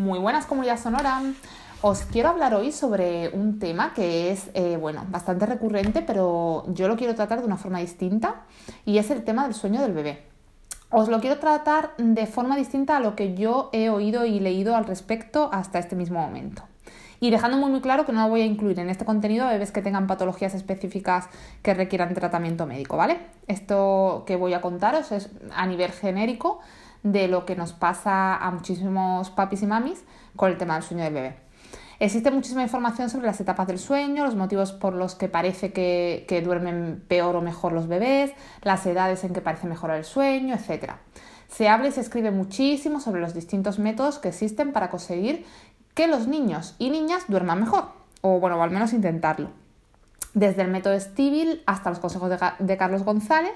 Muy buenas comunidad sonora. Os quiero hablar hoy sobre un tema que es, eh, bueno, bastante recurrente, pero yo lo quiero tratar de una forma distinta y es el tema del sueño del bebé. Os lo quiero tratar de forma distinta a lo que yo he oído y leído al respecto hasta este mismo momento. Y dejando muy, muy claro que no voy a incluir en este contenido a bebés que tengan patologías específicas que requieran tratamiento médico, ¿vale? Esto que voy a contaros es a nivel genérico de lo que nos pasa a muchísimos papis y mamis con el tema del sueño del bebé. Existe muchísima información sobre las etapas del sueño, los motivos por los que parece que, que duermen peor o mejor los bebés, las edades en que parece mejorar el sueño, etc. Se habla y se escribe muchísimo sobre los distintos métodos que existen para conseguir que los niños y niñas duerman mejor, o bueno, o al menos intentarlo. Desde el método Stivil hasta los consejos de, de Carlos González,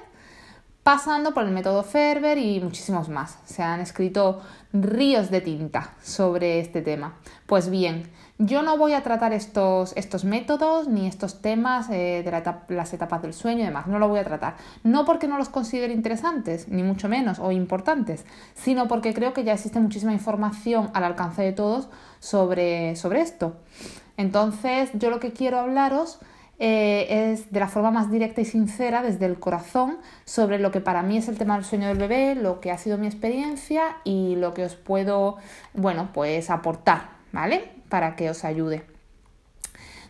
pasando por el método Ferber y muchísimos más. Se han escrito ríos de tinta sobre este tema. Pues bien, yo no voy a tratar estos, estos métodos ni estos temas eh, de las etapas del sueño y demás, no lo voy a tratar. No porque no los considere interesantes, ni mucho menos, o importantes, sino porque creo que ya existe muchísima información al alcance de todos sobre, sobre esto. Entonces, yo lo que quiero hablaros eh, es de la forma más directa y sincera, desde el corazón, sobre lo que para mí es el tema del sueño del bebé, lo que ha sido mi experiencia y lo que os puedo, bueno, pues aportar, ¿vale? Para que os ayude.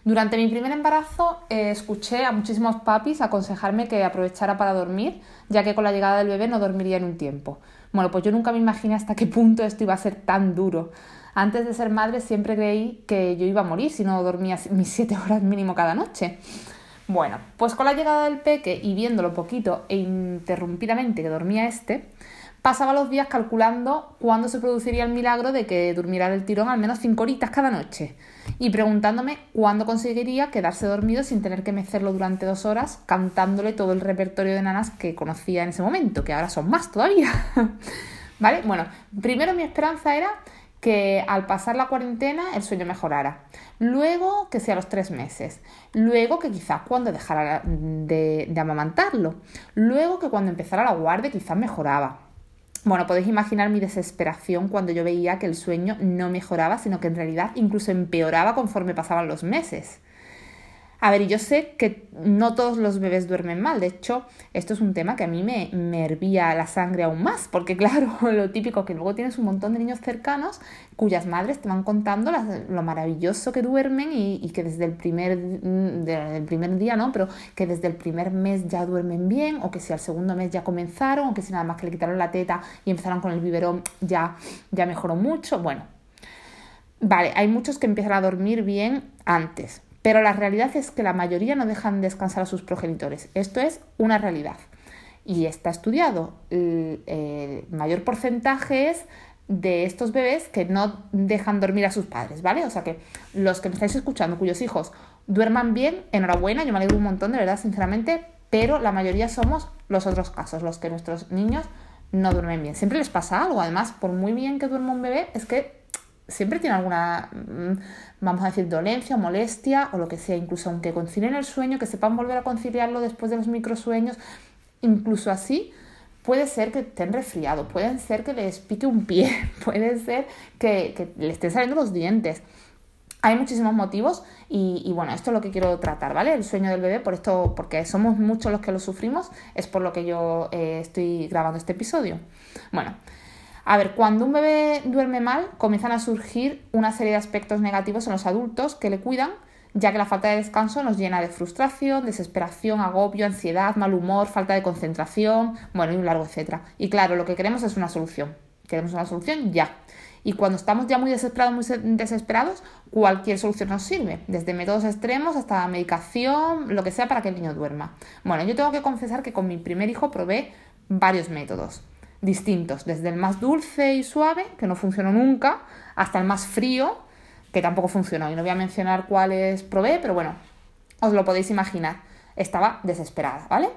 Durante mi primer embarazo eh, escuché a muchísimos papis aconsejarme que aprovechara para dormir, ya que con la llegada del bebé no dormiría en un tiempo. Bueno, pues yo nunca me imaginé hasta qué punto esto iba a ser tan duro. Antes de ser madre siempre creí que yo iba a morir si no dormía mis siete horas mínimo cada noche. Bueno, pues con la llegada del peque y viéndolo poquito e interrumpidamente que dormía este, pasaba los días calculando cuándo se produciría el milagro de que durmiera el tirón al menos cinco horitas cada noche y preguntándome cuándo conseguiría quedarse dormido sin tener que mecerlo durante dos horas cantándole todo el repertorio de nanas que conocía en ese momento, que ahora son más todavía. ¿Vale? Bueno, primero mi esperanza era que al pasar la cuarentena el sueño mejorara. Luego que sea los tres meses. Luego que quizás cuando dejara de, amamantarlo. Luego que cuando empezara la guardia quizás mejoraba. Bueno, podéis imaginar mi desesperación cuando yo veía que el sueño no mejoraba, sino que en realidad incluso empeoraba conforme pasaban los meses. A ver, yo sé que no todos los bebés duermen mal, de hecho, esto es un tema que a mí me, hervía la sangre aún más, porque claro, lo típico que luego tienes un montón de niños cercanos cuyas madres te van contando lo maravilloso que duermen y, que desde el, primer, primer día, ¿no? Pero que desde el primer mes ya duermen bien, o que si al segundo mes ya comenzaron, o que si nada más que le quitaron la teta y empezaron con el biberón ya, ya mejoró mucho. Bueno, vale, hay muchos que empiezan a dormir bien antes, pero la realidad es que la mayoría no dejan descansar a sus progenitores. Esto es una realidad. Y está estudiado. El, mayor porcentaje es de estos bebés que no dejan dormir a sus padres, ¿vale? O sea que los que me estáis escuchando, cuyos hijos duerman bien, enhorabuena, yo me alegro un montón, de verdad, sinceramente, pero la mayoría somos los otros casos, los que nuestros niños no duermen bien. Siempre les pasa algo, además, por muy bien que duerma un bebé, es que siempre tiene alguna, mm, vamos a decir, dolencia, molestia o lo que sea, incluso aunque concilien el sueño, que sepan volver a conciliarlo después de los microsueños, incluso así puede ser que estén resfriados, puede ser que les pique un pie, puede ser que, que le estén saliendo los dientes. Hay muchísimos motivos y, bueno, esto es lo que quiero tratar, ¿vale? El sueño del bebé, por esto, porque somos muchos los que lo sufrimos, es por lo que yo eh, estoy grabando este episodio. Bueno, a ver, cuando un bebé duerme mal, comienzan a surgir una serie de aspectos negativos en los adultos que le cuidan, ya que la falta de descanso nos llena de frustración, desesperación, agobio, ansiedad, mal humor, falta de concentración, bueno, y un largo etcétera. Y claro, lo que queremos es una solución. Queremos una solución ya. Y cuando estamos ya muy desesperados, muy desesperados, cualquier solución nos sirve, desde métodos extremos hasta medicación, lo que sea para que el niño duerma. Bueno, yo tengo que confesar que con mi primer hijo probé varios métodos distintos, desde el más dulce y suave, que no funcionó nunca, hasta el más frío, que tampoco funcionó. Y no voy a mencionar cuáles probé, pero bueno, os lo podéis imaginar. Estaba desesperada, ¿vale?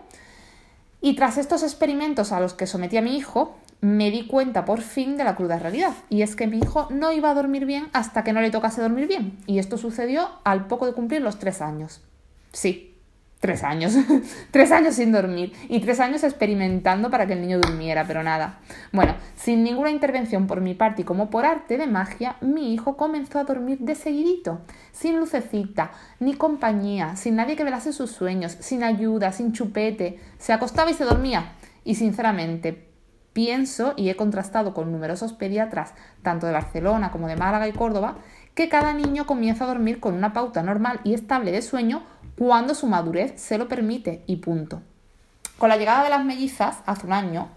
Y tras estos experimentos a los que sometí a mi hijo, me di cuenta por fin de la cruda realidad. Y es que mi hijo no iba a dormir bien hasta que no le tocase dormir bien. Y esto sucedió al poco de cumplir los tres años. Sí, Tres años. tres años sin dormir. Y tres años experimentando para que el niño durmiera, pero nada. Bueno, sin ninguna intervención por mi parte y como por arte de magia, mi hijo comenzó a dormir de seguidito. Sin lucecita, ni compañía, sin nadie que velase sus sueños, sin ayuda, sin chupete. Se acostaba y se dormía. Y sinceramente, pienso y he contrastado con numerosos pediatras, tanto de Barcelona como de Málaga y Córdoba, que cada niño comienza a dormir con una pauta normal y estable de sueño cuando su madurez se lo permite y punto. Con la llegada de las mellizas, hace un año,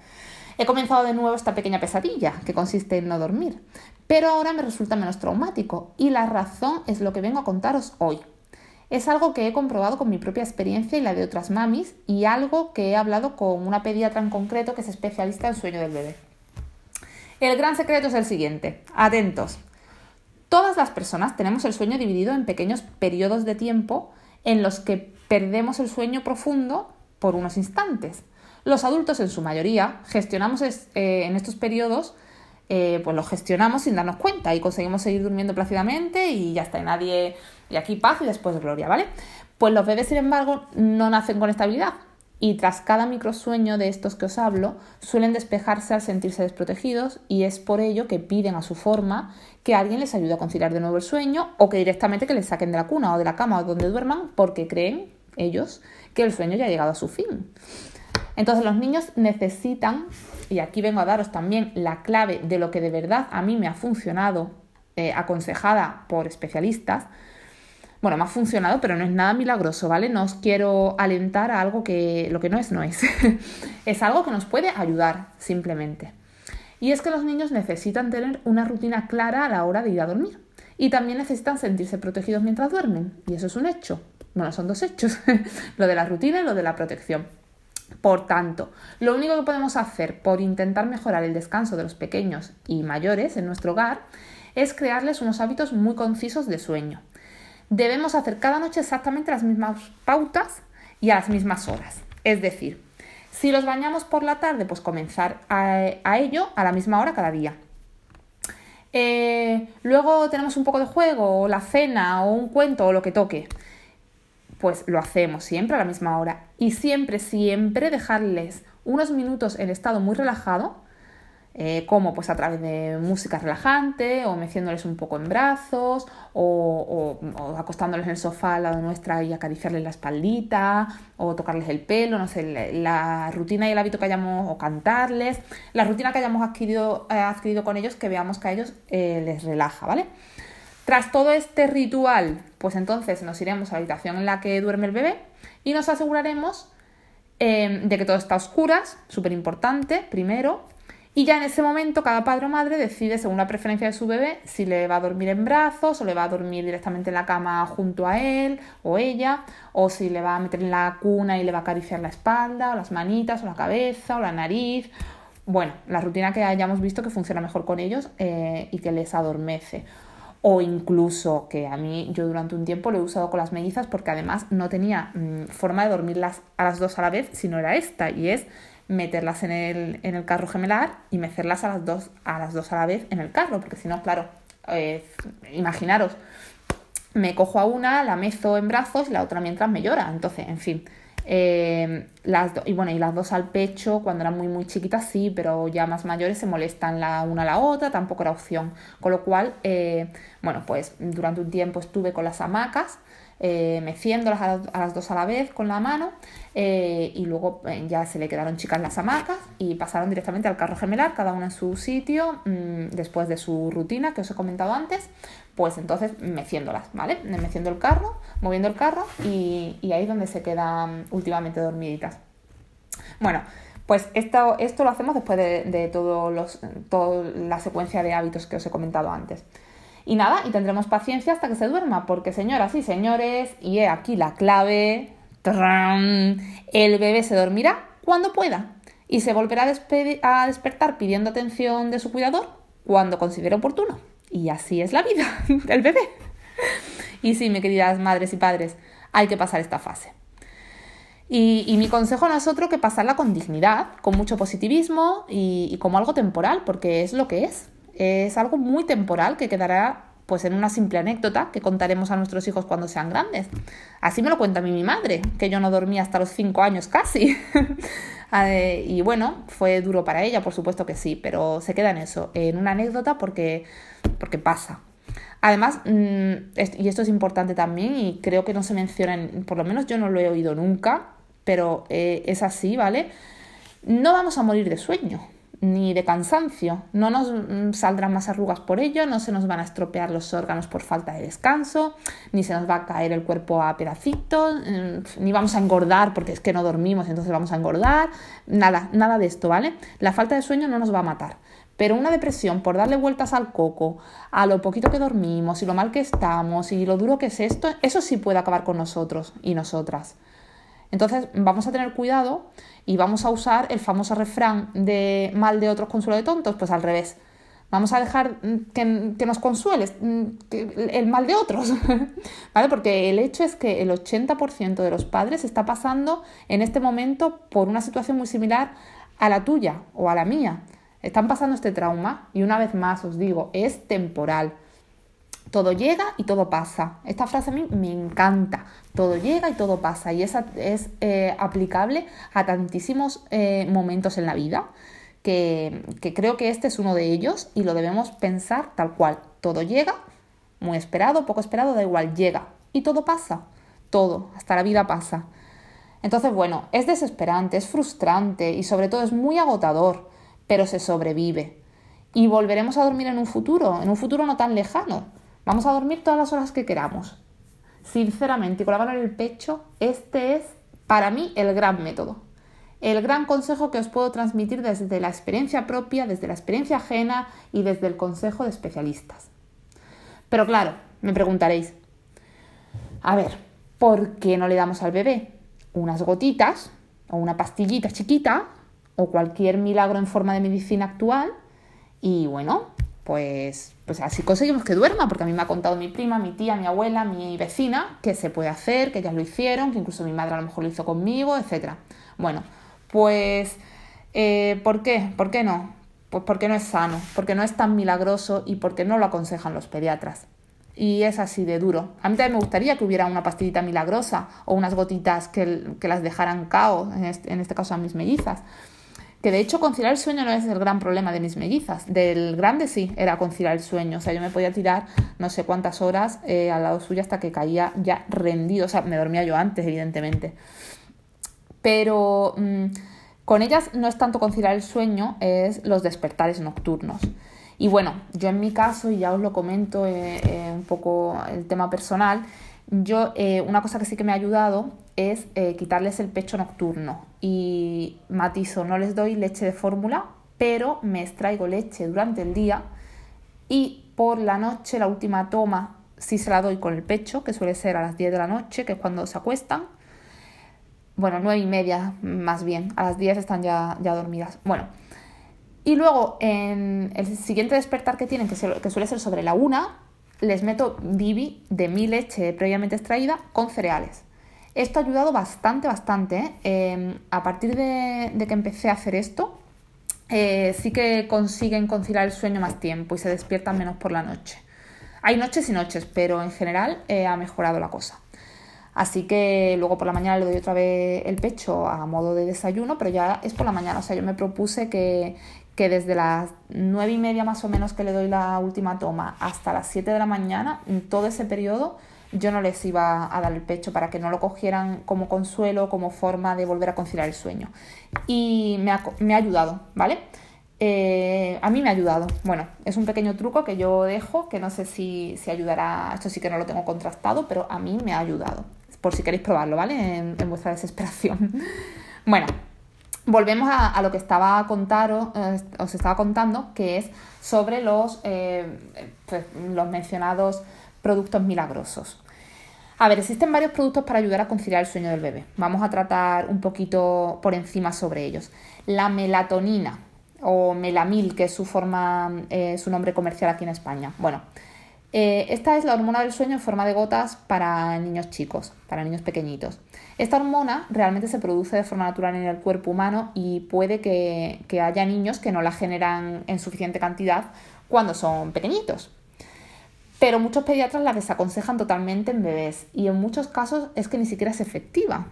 he comenzado de nuevo esta pequeña pesadilla, que consiste en no dormir, pero ahora me resulta menos traumático y la razón es lo que vengo a contaros hoy. Es algo que he comprobado con mi propia experiencia y la de otras mamis y algo que he hablado con una pediatra en concreto que es especialista en sueño del bebé. El gran secreto es el siguiente. Atentos. Todas las personas tenemos el sueño dividido en pequeños periodos de tiempo en los que perdemos el sueño profundo por unos instantes. Los adultos, en su mayoría, gestionamos eh, en estos periodos, eh, pues los gestionamos sin darnos cuenta y conseguimos seguir durmiendo plácidamente y ya está, y nadie, y aquí paz y después gloria, ¿vale? Pues los bebés, sin embargo, no nacen con estabilidad y tras cada microsueño de estos que os hablo, suelen despejarse al sentirse desprotegidos y es por ello que piden a su forma que alguien les ayude a conciliar de nuevo el sueño o que directamente que les saquen de la cuna o de la cama o donde duerman porque creen ellos que el sueño ya ha llegado a su fin. Entonces los niños necesitan, y aquí vengo a daros también la clave de lo que de verdad a mí me ha funcionado, eh, aconsejada por especialistas, bueno, me ha funcionado, pero no es nada milagroso, ¿vale? No os quiero alentar a algo que lo que no es, no es. es algo que nos puede ayudar, simplemente. Y es que los niños necesitan tener una rutina clara a la hora de ir a dormir. Y también necesitan sentirse protegidos mientras duermen. Y eso es un hecho. Bueno, son dos hechos. lo de la rutina y lo de la protección. Por tanto, lo único que podemos hacer por intentar mejorar el descanso de los pequeños y mayores en nuestro hogar es crearles unos hábitos muy concisos de sueño debemos hacer cada noche exactamente las mismas pautas y a las mismas horas. Es decir, si los bañamos por la tarde, pues comenzar a, ello a la misma hora cada día. Eh, luego tenemos un poco de juego, o la cena, o un cuento, o lo que toque. Pues lo hacemos siempre a la misma hora. Y siempre, siempre dejarles unos minutos en estado muy relajado eh, como pues a través de música relajante o meciéndoles un poco en brazos o, acostándoles en el sofá al lado nuestra y acariciarles la espaldita o tocarles el pelo, no sé, la rutina y el hábito que hayamos o cantarles, la rutina que hayamos adquirido, eh, adquirido con ellos que veamos que a ellos eh, les relaja, ¿vale? Tras todo este ritual, pues entonces nos iremos a la habitación en la que duerme el bebé y nos aseguraremos de que todo está a oscuras, súper importante, primero, y ya en ese momento cada padre o madre decide, según la preferencia de su bebé, si le va a dormir en brazos o le va a dormir directamente en la cama junto a él o ella, o si le va a meter en la cuna y le va a acariciar la espalda o las manitas o la cabeza o la nariz. Bueno, la rutina que hayamos visto que funciona mejor con ellos eh, y que les adormece. O incluso que a mí yo durante un tiempo lo he usado con las mellizas porque además no tenía mm, forma de dormirlas a las dos a la vez si no era esta y es meterlas en el, en el carro gemelar y mecerlas a las, dos, a las dos a la vez en el carro, porque si no, claro, eh, imaginaros, me cojo a una, la mezo en brazos y la otra mientras me llora. Entonces, en fin. Eh, las y bueno, y las dos al pecho, cuando eran muy muy chiquitas sí, pero ya más mayores se molestan la una a la otra, tampoco era opción. Con lo cual, eh, bueno, pues durante un tiempo estuve con las hamacas eh, meciéndolas a, las dos a la vez con la mano eh, y luego eh, ya se le quedaron chicas las hamacas y pasaron directamente al carro gemelar, cada una en su sitio, mm, después de su rutina que os he comentado antes, pues entonces meciéndolas, ¿vale? Meciendo el carro, moviendo el carro y, ahí es donde se quedan últimamente dormiditas. Bueno, pues esto, esto lo hacemos después de, de todos los, toda la secuencia de hábitos que os he comentado antes. Y nada, y tendremos paciencia hasta que se duerma, porque señoras y señores, y he aquí la clave, el bebé se dormirá cuando pueda y se volverá a, despertar pidiendo atención de su cuidador cuando considere oportuno. Y así es la vida del bebé. Y sí, mis queridas madres y padres, hay que pasar esta fase. Y, mi consejo no es otro que pasarla con dignidad, con mucho positivismo y como algo temporal, porque es lo que es es algo muy temporal que quedará Pues en una simple anécdota que contaremos a nuestros hijos cuando sean grandes. Así me lo cuenta a mí mi madre, que yo no dormía hasta los cinco años casi. Eh, y bueno, fue duro para ella, por supuesto que sí, pero se queda en eso, en una anécdota porque, porque pasa. Además, mm, y esto es importante también y creo que no se menciona, por lo menos yo no lo he oído nunca, pero eh, es así, ¿vale? No vamos a morir de sueño ni de cansancio. No nos mm, saldrán más arrugas por ello, no se nos van a estropear los órganos por falta de descanso, ni se nos va a caer el cuerpo a pedacitos, mm, ni vamos a engordar porque es que no dormimos, entonces vamos a engordar. Nada, nada de esto, ¿vale? La falta de sueño no nos va a matar. Pero una depresión por darle vueltas al coco, a lo poquito que dormimos y lo mal que estamos y lo duro que es esto, eso sí puede acabar con nosotros y nosotras. Entonces vamos a tener cuidado y vamos a usar el famoso refrán de mal de otros consuelo de tontos, pues al revés. Vamos a dejar mm, que, nos consueles mm, el mal de otros, ¿vale? Porque el hecho es que el 80% de los padres está pasando en este momento por una situación muy similar a la tuya o a la mía. Están pasando este trauma y una vez más os digo, es temporal. Todo llega y todo pasa. Esta frase a mí me encanta. Todo llega y todo pasa. Y esa es eh, aplicable a tantísimos eh, momentos en la vida que, que creo que este es uno de ellos y lo debemos pensar tal cual. Todo llega, muy esperado, poco esperado, da igual, llega. Y todo pasa. Todo, hasta la vida pasa. Entonces, bueno, es desesperante, es frustrante y sobre todo es muy agotador, pero se sobrevive. Y volveremos a dormir en un futuro, en un futuro no tan lejano Vamos a dormir todas las horas que queramos. Sinceramente, y con la mano en el pecho, este es para mí el gran método. El gran consejo que os puedo transmitir desde la experiencia propia, desde la experiencia ajena y desde el consejo de especialistas. Pero claro, me preguntaréis, a ver, ¿por qué no le damos al bebé unas gotitas o una pastillita chiquita o cualquier milagro en forma de medicina actual? Y bueno, pues, pues así conseguimos que duerma, porque a mí me ha contado mi prima, mi tía, mi abuela, mi vecina, que se puede hacer, que ellas lo hicieron, que incluso mi madre a lo mejor lo hizo conmigo, etc. Bueno, pues, eh, ¿por qué? ¿Por qué no? Pues porque no es sano, porque no es tan milagroso y porque no lo aconsejan los pediatras. Y es así de duro. A mí también me gustaría que hubiera una pastillita milagrosa o unas gotitas que, que las dejaran cao, en este, en este caso a mis mellizas que de hecho conciliar el sueño no es el gran problema de mis mellizas. Del grande sí, era conciliar el sueño. O sea, yo me podía tirar no sé cuántas horas eh, al lado suyo hasta que caía ya rendido. O sea, me dormía yo antes, evidentemente. Pero mm, con ellas no es tanto conciliar el sueño, es los despertares nocturnos. Y bueno, yo en mi caso, y ya os lo comento eh, eh, un poco el tema personal, yo una cosa que sí que me ha ayudado es quitarles el pecho nocturno y matizo, no les doy leche de fórmula, pero me extraigo leche durante el día y por la noche la última toma sí se la doy con el pecho, que suele ser a las 10 de la noche, que es cuando se acuestan. Bueno, 9 y media más bien, a las 10 están ya, ya dormidas. Bueno, y luego en el siguiente despertar que tienen, que, suele ser sobre la 1, les meto bibi de mi leche previamente extraída con cereales. Esto ha ayudado bastante, bastante. ¿eh? Em, a partir de, que empecé a hacer esto, eh, sí que consiguen conciliar el sueño más tiempo y se despiertan menos por la noche. Hay noches y noches, pero en general eh, ha mejorado la cosa. Así que luego por la mañana le doy otra vez el pecho a modo de desayuno, pero ya es por la mañana. O sea, yo me propuse que, que desde las nueve y media más o menos que le doy la última toma hasta las 7 de la mañana, en todo ese periodo, yo no les iba a dar el pecho para que no lo cogieran como consuelo, como forma de volver a conciliar el sueño. Y me ha, ayudado, ¿vale? Eh, a mí me ha ayudado. Bueno, es un pequeño truco que yo dejo, que no sé si, si, ayudará, esto sí que no lo tengo contrastado, pero a mí me ha ayudado. Por si queréis probarlo, ¿vale? En, vuestra desesperación. bueno, volvemos a, lo que estaba contaro, eh, os estaba contando, que es sobre los, eh, pues, los mencionados productos milagrosos. A ver, existen varios productos para ayudar a conciliar el sueño del bebé. Vamos a tratar un poquito por encima sobre ellos. La melatonina o melamil, que es su forma, eh, su nombre comercial aquí en España. Bueno, eh, esta es la hormona del sueño en forma de gotas para niños chicos, para niños pequeñitos. Esta hormona realmente se produce de forma natural en el cuerpo humano y puede que haya niños que no la generan en suficiente cantidad cuando son pequeñitos. pero muchos pediatras la desaconsejan totalmente en bebés y en muchos casos es que ni siquiera es efectiva.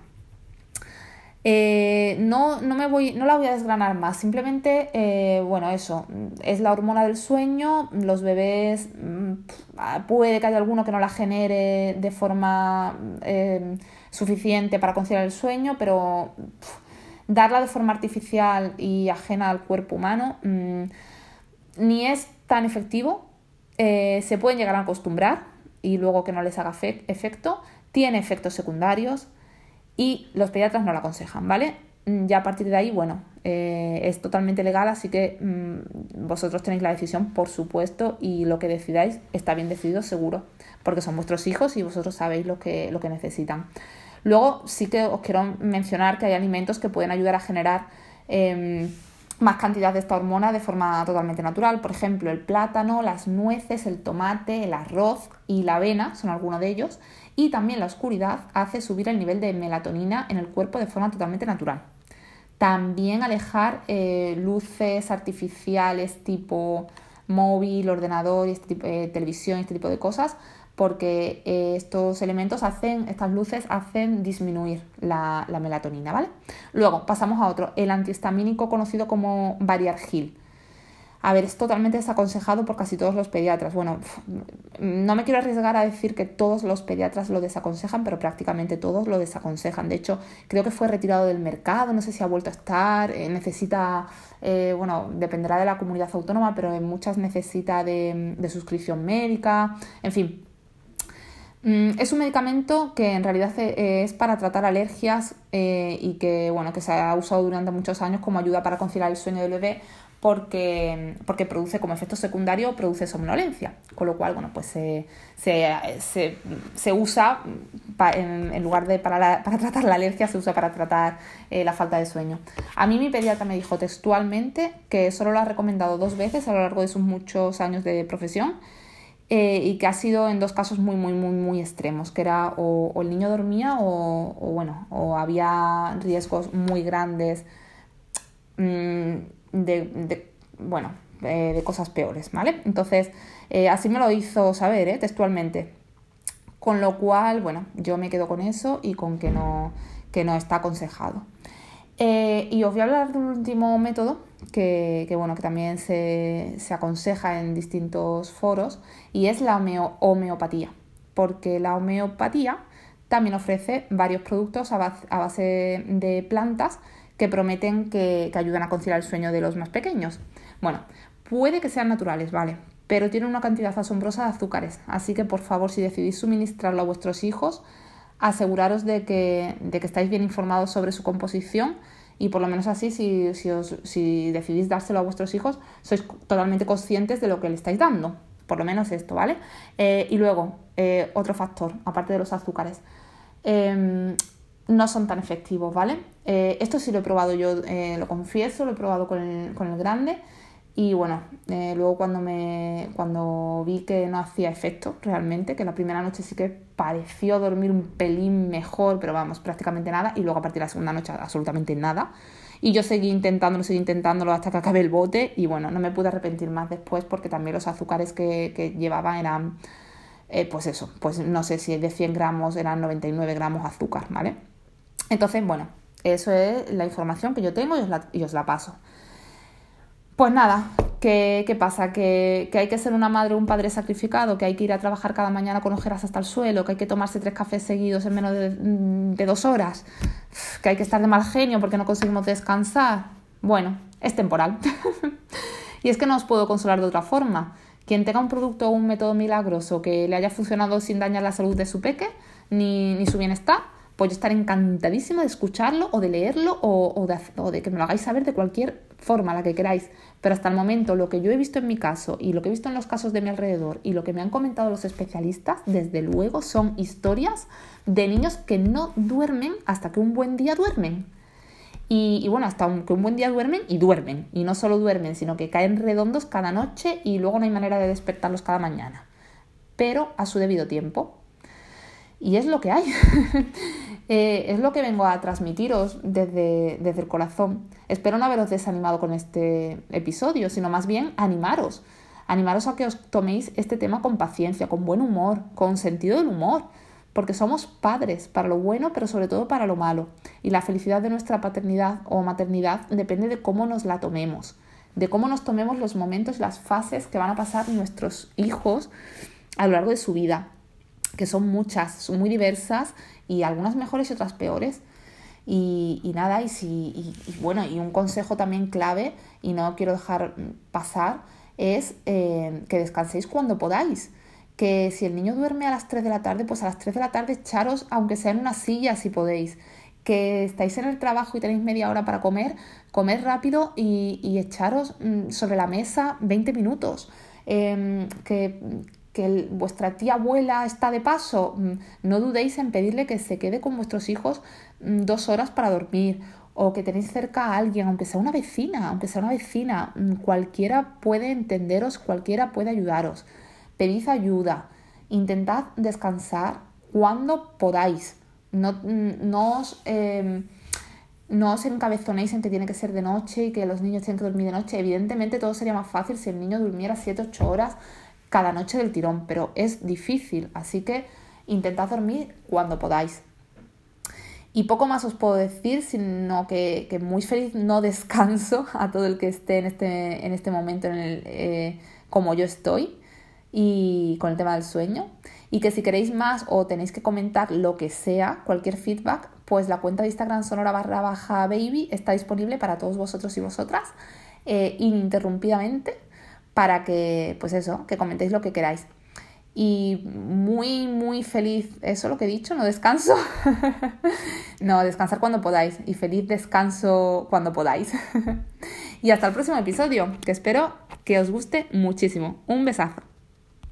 Eh, no, no, me voy, no la voy a desgranar más, simplemente, eh, bueno, eso, es la hormona del sueño, los bebés, puede que haya alguno que no la genere de forma eh, suficiente para conciliar el sueño, pero darla de forma artificial y ajena al cuerpo humano mm, ni es tan efectivo, se pueden llegar a acostumbrar y luego que no les haga efecto, tiene efectos secundarios, y los pediatras no lo aconsejan, ¿vale? Mm, ya a partir de ahí, bueno, eh, es totalmente legal, así que mm, vosotros tenéis la decisión, por supuesto, y lo que decidáis está bien decidido, seguro, porque son vuestros hijos y vosotros sabéis lo que, lo que necesitan. Luego sí que os quiero mencionar que hay alimentos que pueden ayudar a generar em, más cantidad de esta hormona de forma totalmente natural. Por ejemplo, el plátano, las nueces, el tomate, el arroz y la avena son algunos de ellos y también la oscuridad hace subir el nivel de melatonina en el cuerpo de forma totalmente natural. También alejar eh, luces artificiales tipo móvil, ordenador, este tipo, eh, televisión, este tipo de cosas, porque eh, estos elementos hacen, estas luces hacen disminuir la, la, melatonina, ¿vale? Luego pasamos a otro, el antihistamínico conocido como Variargil. A ver, es totalmente desaconsejado por casi todos los pediatras. Bueno, no me quiero arriesgar a decir que todos los pediatras lo desaconsejan, pero prácticamente todos lo desaconsejan. De hecho, creo que fue retirado del mercado, no sé si ha vuelto a estar, eh, necesita, eh, bueno, dependerá de la comunidad autónoma, pero en muchas necesita de, suscripción médica, en fin. Mm, es un medicamento que en realidad eh, es para tratar alergias y que, bueno, que se ha usado durante muchos años como ayuda para conciliar el sueño del bebé porque, porque produce como efecto secundario, produce somnolencia, con lo cual, bueno, pues se, se, se, usa en, lugar de para, para, tratar la alergia, se usa para tratar eh, la falta de sueño. A mí mi pediatra me dijo textualmente que solo lo ha recomendado dos veces a lo largo de sus muchos años de profesión eh, y que ha sido en dos casos muy, muy, muy, muy extremos, que era o, el niño dormía o, bueno, o había riesgos muy grandes. Mmm, de, bueno, de cosas peores, ¿vale? Entonces, eh, así me lo hizo saber, ¿eh? textualmente. Con lo cual, bueno, yo me quedo con eso y con que no, que no está aconsejado. Eh, y os voy a hablar de un último método que, que bueno, que también se, se, aconseja en distintos foros y es la homeopatía. Porque la homeopatía también ofrece varios productos a base de plantas que prometen que, ayudan a conciliar el sueño de los más pequeños. Bueno, puede que sean naturales, ¿vale? Pero tienen una cantidad asombrosa de azúcares, así que por favor, si decidís suministrarlo a vuestros hijos, aseguraros de que, de que estáis bien informados sobre su composición y por lo menos así, si, si, decidís dárselo a vuestros hijos, sois totalmente conscientes de lo que le estáis dando. Por lo menos esto, ¿vale? Eh, y luego, eh, otro factor, aparte de los azúcares. Em, no son tan efectivos, ¿vale? Eh, esto sí lo he probado yo, eh, lo confieso, lo he probado con el, grande y bueno, eh, luego cuando, me, cuando vi que no hacía efecto realmente, que la primera noche sí que pareció dormir un pelín mejor, pero vamos, prácticamente nada, y luego a partir de la segunda noche absolutamente nada. Y yo seguí intentándolo, seguí intentándolo hasta que acabé el bote y bueno, no me pude arrepentir más después porque también los azúcares que, que llevaba eran, pues eso, pues no sé si de 100 gramos eran 99 gramos azúcar, ¿vale? Entonces, bueno, eso es la información que yo tengo y os la, paso. Pues nada, ¿qué, pasa? ¿Que, ¿Que, hay que ser una madre o un padre sacrificado, que hay que ir a trabajar cada mañana con ojeras hasta el suelo, que hay que tomarse tres cafés seguidos en menos de, de dos horas, que hay que estar de mal genio porque no conseguimos descansar. Bueno, es temporal. y es que no os puedo consolar de otra forma. Quien tenga un producto o un método milagroso que le haya funcionado sin dañar la salud de su peque ni su bienestar, pues yo estaré encantadísima de escucharlo o de leerlo o, de, que me lo hagáis saber de cualquier forma, la que queráis. Pero hasta el momento lo que yo he visto en mi caso y lo que he visto en los casos de mi alrededor y lo que me han comentado los especialistas, desde luego son historias de niños que no duermen hasta que un buen día duermen. Y, y, bueno, hasta que un buen día duermen y duermen. Y no solo duermen, sino que caen redondos cada noche y luego no hay manera de despertarlos cada mañana. Pero a su debido tiempo. Y es lo que hay. Eh, es lo que vengo a transmitiros desde, desde el corazón. Espero no haberos desanimado con este episodio, sino más bien animaros Animaros a que os toméis este tema con paciencia, con buen humor, con sentido del humor, porque somos padres para lo bueno, pero sobre todo para lo malo. Y la felicidad de nuestra paternidad o maternidad depende de cómo nos la tomemos, de cómo nos tomemos los momentos, las fases que van a pasar nuestros hijos a lo largo de su vida, que son muchas, son muy diversas y algunas mejores y otras peores. Y, nada, y, si, bueno, y un consejo también clave, y no quiero dejar pasar, es eh, que descanséis cuando podáis. Que si el niño duerme a las 3 de la tarde, pues a las 3 de la tarde echaros, aunque sea en una silla si podéis. Que estáis en el trabajo y tenéis media hora para comer, comer rápido y, echaros mm, sobre la mesa 20 minutos. Em, que, que vuestra tía abuela está de paso, mm, no dudéis en pedirle que se quede con vuestros hijos mm, dos horas para dormir o que tenéis cerca a alguien, aunque sea una vecina, aunque sea una vecina, mm, cualquiera puede entenderos, cualquiera puede ayudaros. Pedid ayuda, intentad descansar cuando podáis. No, no os... Em, no os encabezonéis en que tiene que ser de noche y que los niños tienen que dormir de noche. Evidentemente todo sería más fácil si el niño durmiera 7-8 horas cada noche del tirón, pero es difícil, así que intentad dormir cuando podáis. Y poco más os puedo decir, sino que, muy feliz no descanso a todo el que esté en este, en este momento en el, eh, como yo estoy y con el tema del sueño. Y que si queréis más o tenéis que comentar lo que sea, cualquier feedback, pues la cuenta de Instagram sonora barra baja baby está disponible para todos vosotros y vosotras eh, ininterrumpidamente para que, pues eso, que comentéis lo que queráis. Y muy, muy feliz, eso lo que he dicho, no descanso. no, descansar cuando podáis y feliz descanso cuando podáis. y hasta el próximo episodio, que espero que os guste muchísimo. Un besazo.